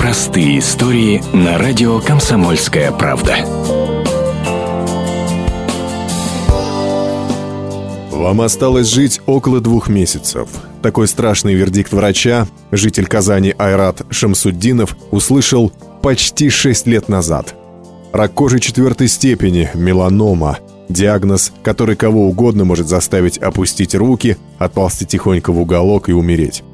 Простые истории на радио «Комсомольская правда». Вам осталось жить около двух месяцев. Такой страшный вердикт врача житель Казани Айрат Шамсуддинов услышал почти шесть лет назад. Рак кожи четвертой степени, меланома. Диагноз, который кого угодно может заставить опустить руки, отползти тихонько в уголок и умереть.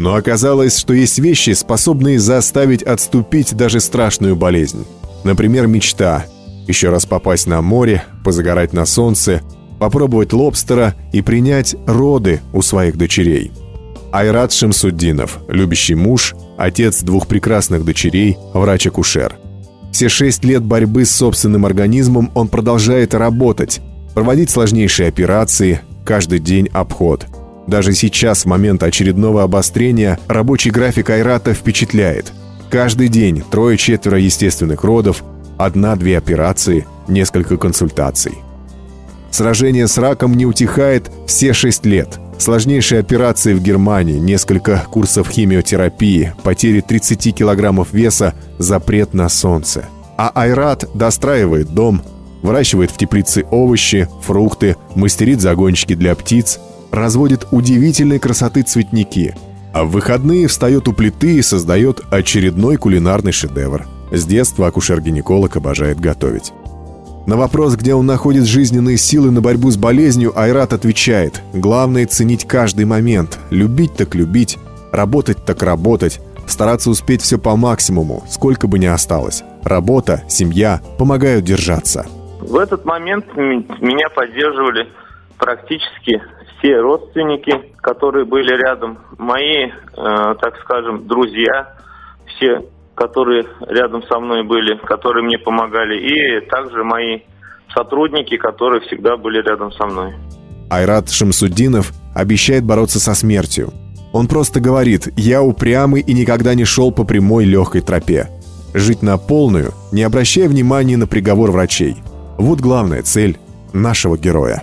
Но оказалось, что есть вещи, способные заставить отступить даже страшную болезнь. Например, мечта. Еще раз попасть на море, позагорать на солнце, попробовать лобстера и принять роды у своих дочерей. Айрат Шамсуддинов, любящий муж, отец двух прекрасных дочерей, врач-акушер. Все шесть лет борьбы с собственным организмом он продолжает работать, проводить сложнейшие операции, каждый день обход – даже сейчас, в момент очередного обострения, рабочий график Айрата впечатляет. Каждый день трое-четверо естественных родов, одна-две операции, несколько консультаций. Сражение с раком не утихает все шесть лет. Сложнейшие операции в Германии, несколько курсов химиотерапии, потери 30 килограммов веса, запрет на солнце. А Айрат достраивает дом, выращивает в теплице овощи, фрукты, мастерит загончики для птиц, разводит удивительной красоты цветники, а в выходные встает у плиты и создает очередной кулинарный шедевр. С детства акушер-гинеколог обожает готовить. На вопрос, где он находит жизненные силы на борьбу с болезнью, Айрат отвечает «Главное — ценить каждый момент, любить так любить, работать так работать, стараться успеть все по максимуму, сколько бы ни осталось. Работа, семья помогают держаться». В этот момент меня поддерживали практически все родственники, которые были рядом, мои, э, так скажем, друзья, все, которые рядом со мной были, которые мне помогали, и также мои сотрудники, которые всегда были рядом со мной. Айрат Шамсуддинов обещает бороться со смертью. Он просто говорит «Я упрямый и никогда не шел по прямой легкой тропе». Жить на полную, не обращая внимания на приговор врачей. Вот главная цель нашего героя.